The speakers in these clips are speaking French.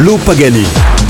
En mix. Lo Pagani.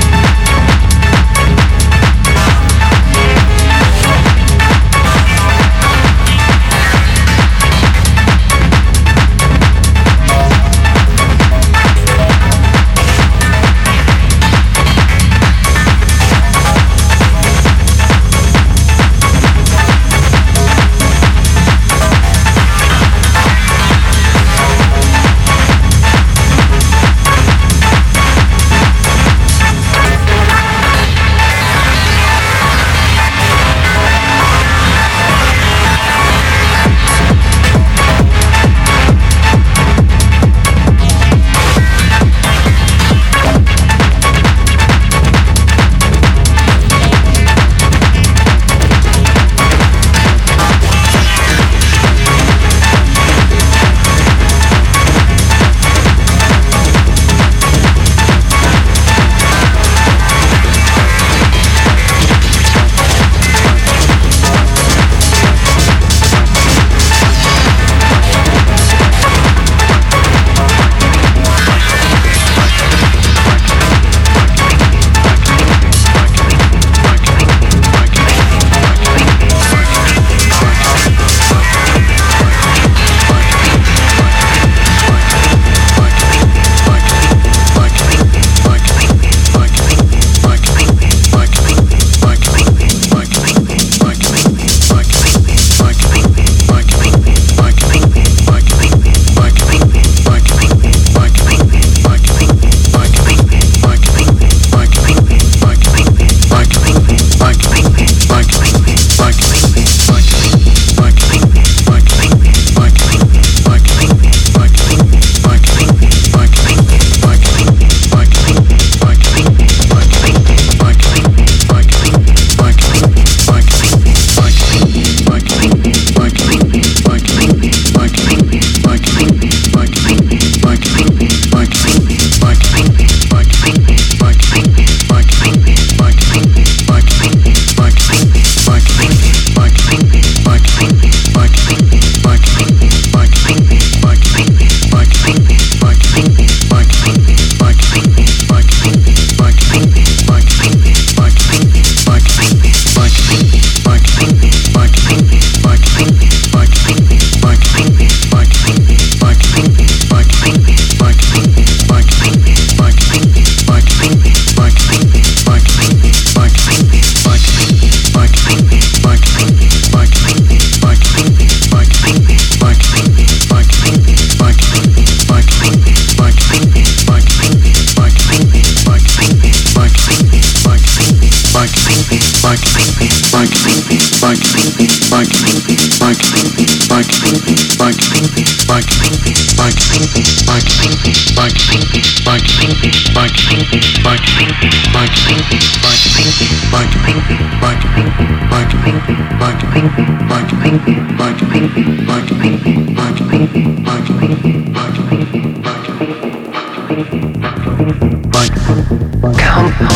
Come on.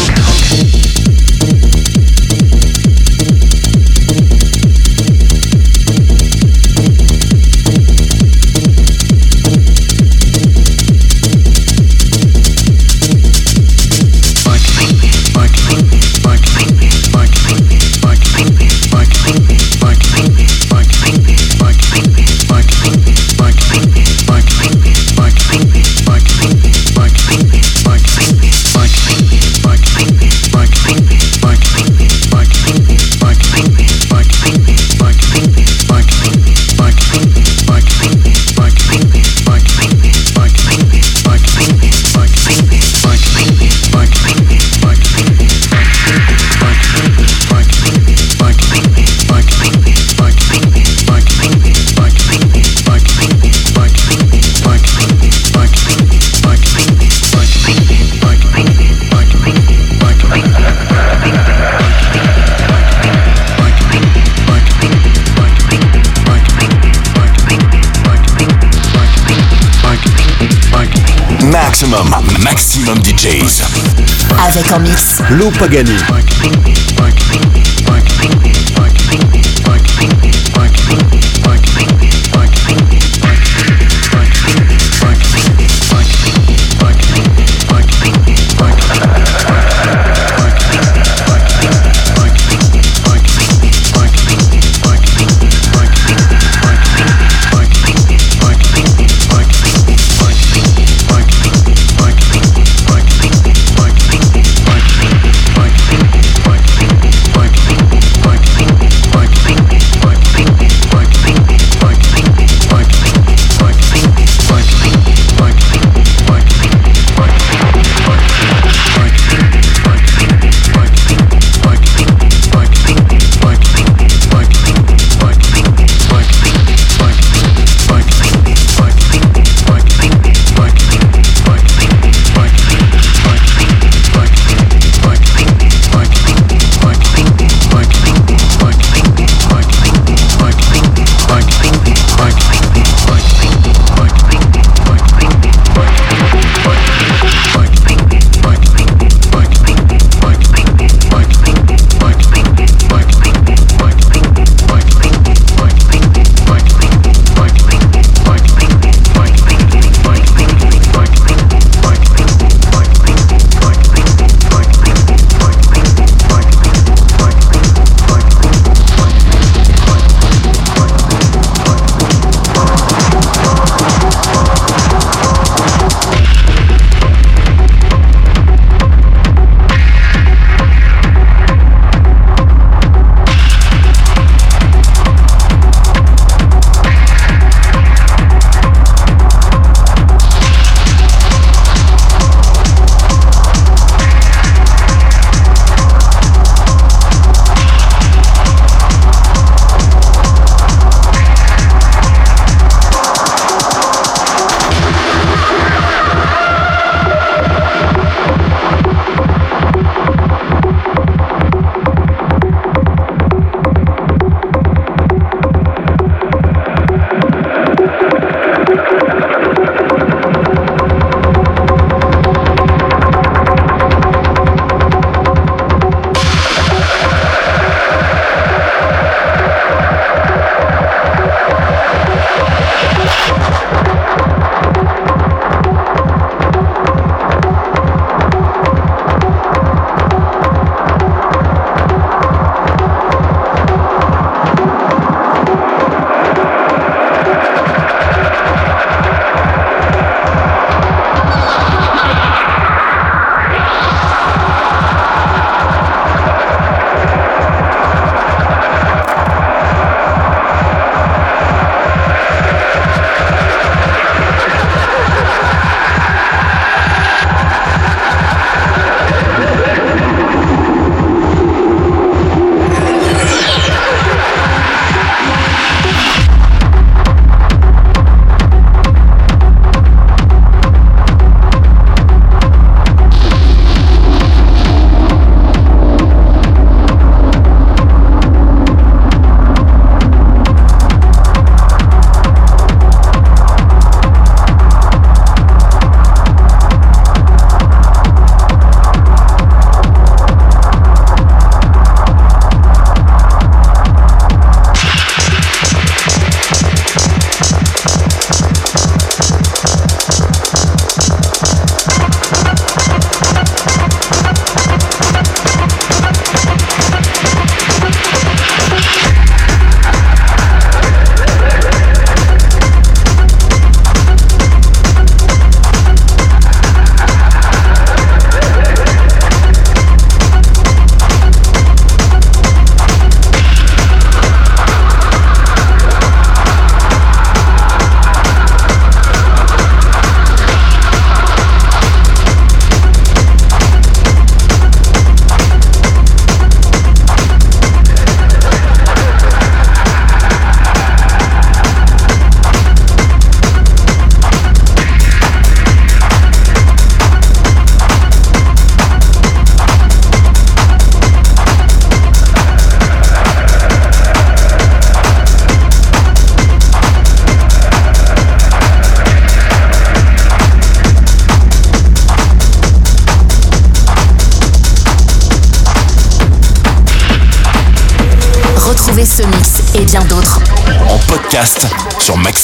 Avec en mix. Pagani.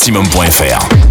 Sur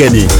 Lo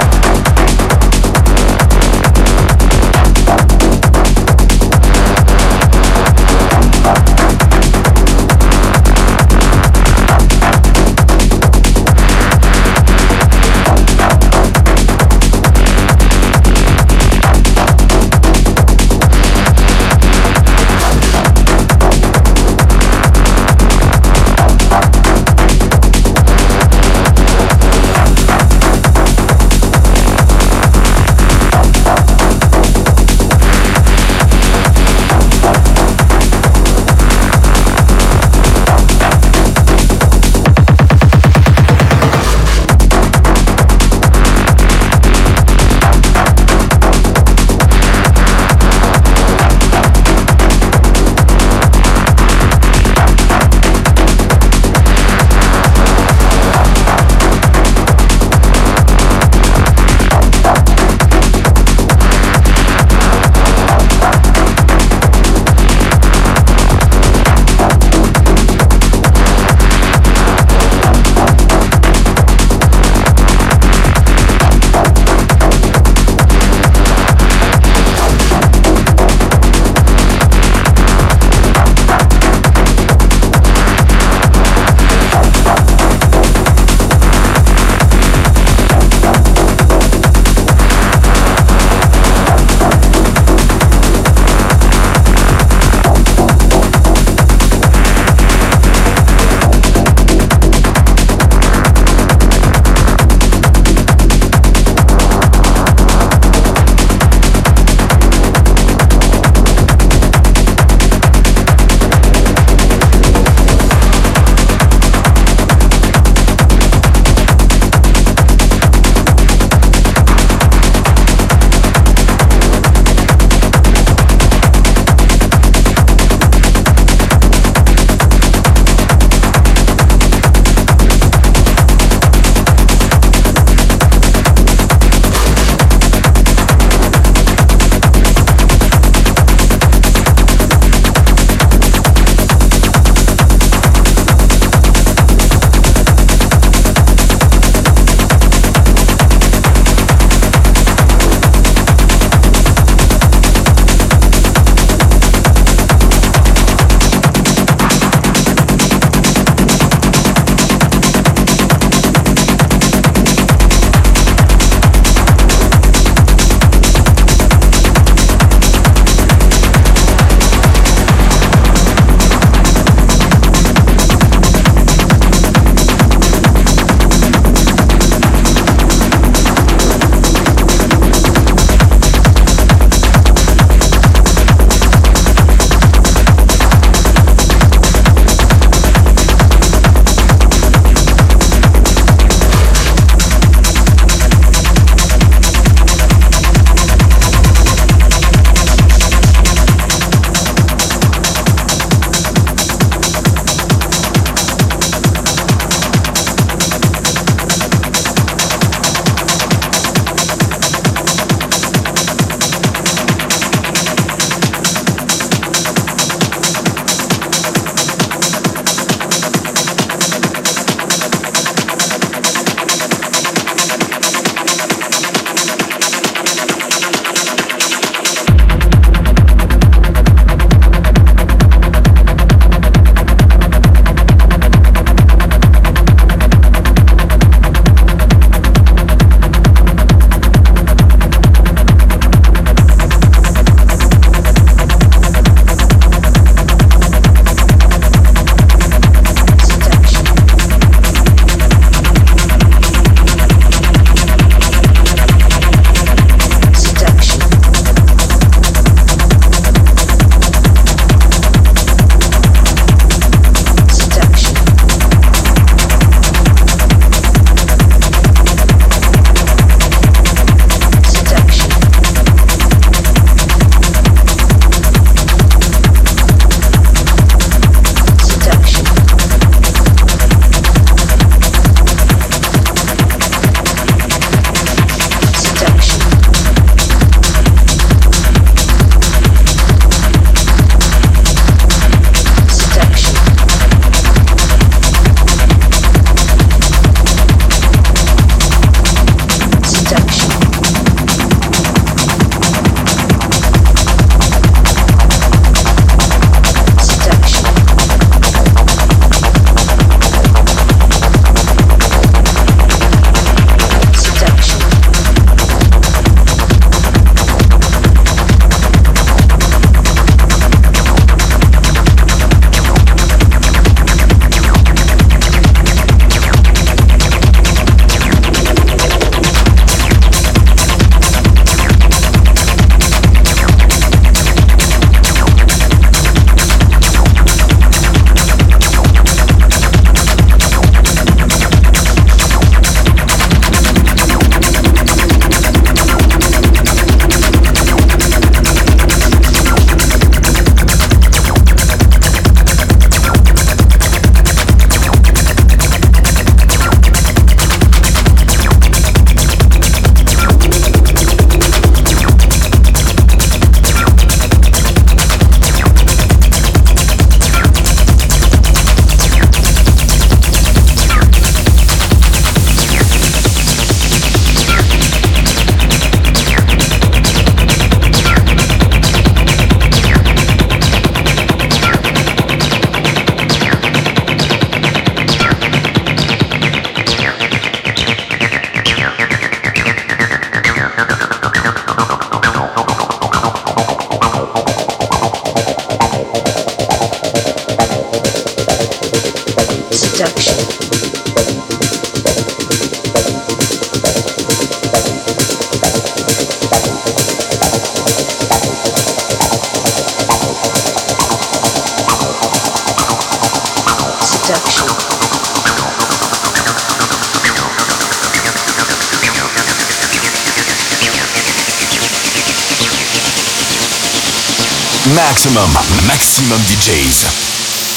Maximum DJs.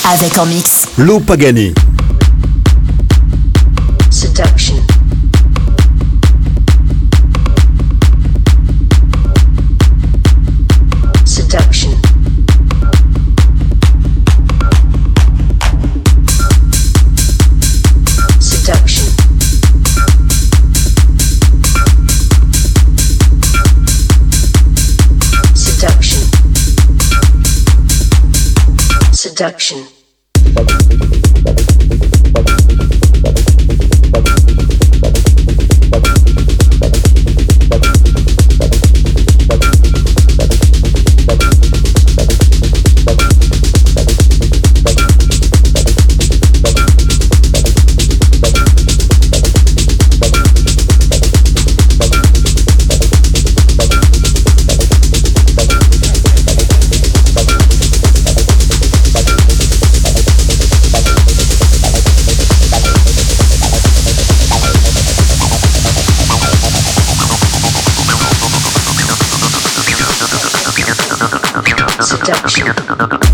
Avec en mix. Lo Pagani. Seduction. seduction.